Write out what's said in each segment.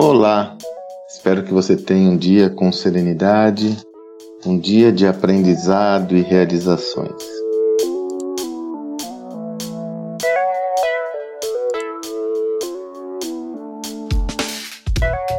Olá, espero que você tenha um dia com serenidade, um dia de aprendizado e realizações.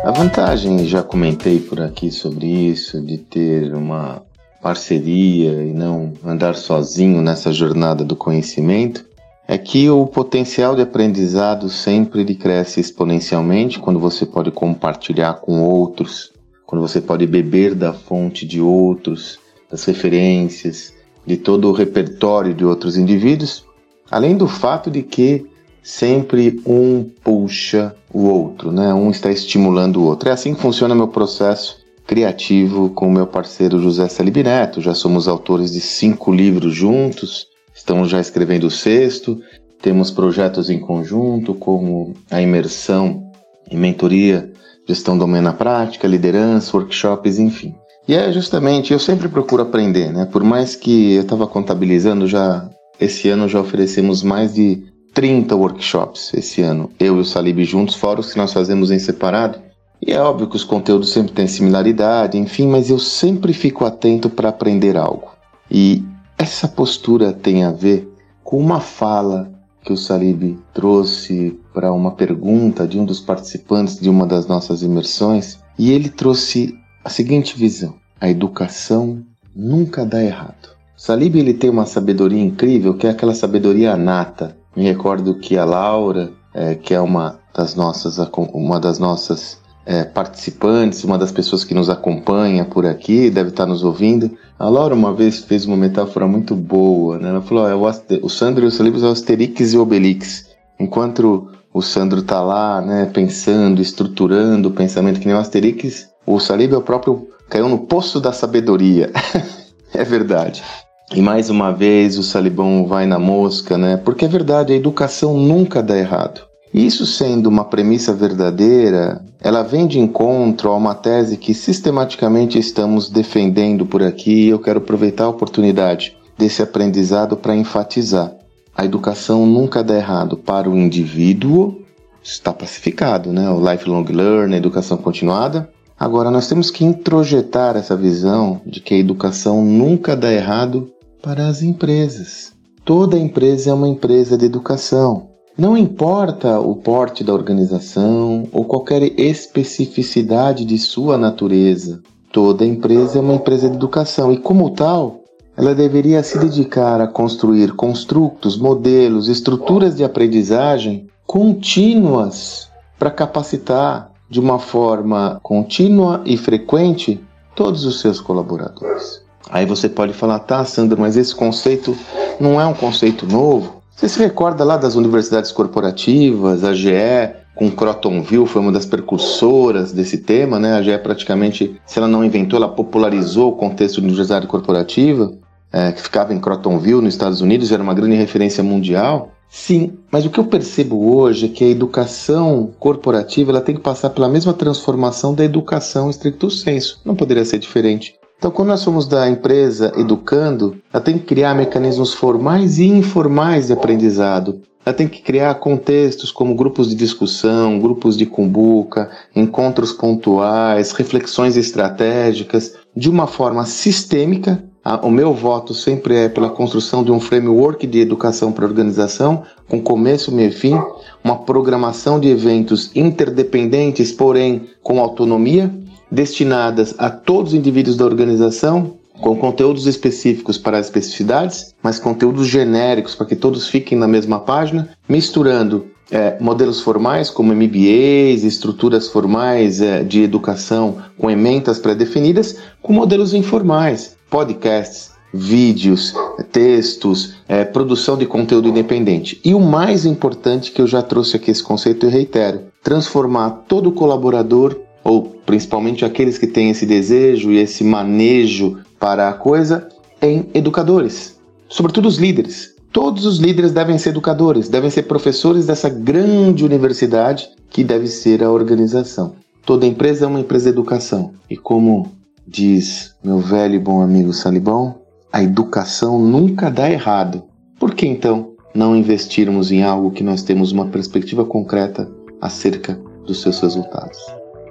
A vantagem, já comentei por aqui sobre isso, de ter uma parceria e não andar sozinho nessa jornada do conhecimento, é que o potencial de aprendizado sempre cresce exponencialmente quando você pode compartilhar com outros, quando você pode beber da fonte de outros, das referências, de todo o repertório de outros indivíduos, além do fato de que sempre um puxa o outro, né? Um está estimulando o outro. É assim que funciona meu processo criativo com o meu parceiro José Salib Neto. Já somos autores de cinco livros juntos, Estamos já escrevendo o sexto, temos projetos em conjunto, como a imersão em mentoria, gestão domina prática, liderança, workshops, enfim. E é justamente, eu sempre procuro aprender, né? Por mais que eu estava contabilizando já, esse ano já oferecemos mais de 30 workshops esse ano, eu e o Salib juntos, fora os que nós fazemos em separado. E é óbvio que os conteúdos sempre têm similaridade, enfim, mas eu sempre fico atento para aprender algo. E essa postura tem a ver com uma fala que o Salib trouxe para uma pergunta de um dos participantes de uma das nossas imersões, e ele trouxe a seguinte visão: a educação nunca dá errado. Salib ele tem uma sabedoria incrível, que é aquela sabedoria nata. Me recordo que a Laura, é, que é uma das nossas uma das nossas é, participantes, uma das pessoas que nos acompanha por aqui, deve estar nos ouvindo. A Laura uma vez fez uma metáfora muito boa, né? Ela falou: é o, o Sandro e o seu livro é Asterix e Obelix. Enquanto o Sandro está lá, né, pensando, estruturando o pensamento que nem o Asterix, o Salib é o próprio caiu no poço da sabedoria. é verdade. E mais uma vez o Salibão vai na mosca, né? Porque é verdade, a educação nunca dá errado. Isso sendo uma premissa verdadeira, ela vem de encontro a uma tese que sistematicamente estamos defendendo por aqui e eu quero aproveitar a oportunidade desse aprendizado para enfatizar. A educação nunca dá errado para o indivíduo, está pacificado, né? O lifelong learning, a educação continuada. Agora nós temos que introjetar essa visão de que a educação nunca dá errado para as empresas. Toda empresa é uma empresa de educação. Não importa o porte da organização ou qualquer especificidade de sua natureza, toda empresa é uma empresa de educação e, como tal, ela deveria se dedicar a construir construtos, modelos, estruturas de aprendizagem contínuas para capacitar de uma forma contínua e frequente todos os seus colaboradores. Aí você pode falar, tá, Sandra, mas esse conceito não é um conceito novo? Você se recorda lá das universidades corporativas, a GE com Crotonville foi uma das precursoras desse tema, né? A GE praticamente, se ela não inventou, ela popularizou o contexto de universidade corporativa, é, que ficava em Crotonville, nos Estados Unidos, era uma grande referência mundial. Sim, mas o que eu percebo hoje é que a educação corporativa ela tem que passar pela mesma transformação da educação estricto senso. Não poderia ser diferente. Então, quando nós somos da empresa educando, ela tem que criar mecanismos formais e informais de aprendizado. Ela tem que criar contextos como grupos de discussão, grupos de cumbuca, encontros pontuais, reflexões estratégicas, de uma forma sistêmica. O meu voto sempre é pela construção de um framework de educação para a organização, com começo, meio e fim, uma programação de eventos interdependentes, porém com autonomia, destinadas a todos os indivíduos da organização, com conteúdos específicos para as especificidades, mas conteúdos genéricos para que todos fiquem na mesma página, misturando é, modelos formais como MBAs, estruturas formais é, de educação com ementas pré-definidas, com modelos informais, podcasts, vídeos, textos, é, produção de conteúdo independente. E o mais importante que eu já trouxe aqui esse conceito e reitero, transformar todo colaborador ou principalmente aqueles que têm esse desejo e esse manejo para a coisa, em educadores, sobretudo os líderes. Todos os líderes devem ser educadores, devem ser professores dessa grande universidade que deve ser a organização. Toda empresa é uma empresa de educação. E como diz meu velho e bom amigo Salibão, a educação nunca dá errado. Por que então não investirmos em algo que nós temos uma perspectiva concreta acerca dos seus resultados?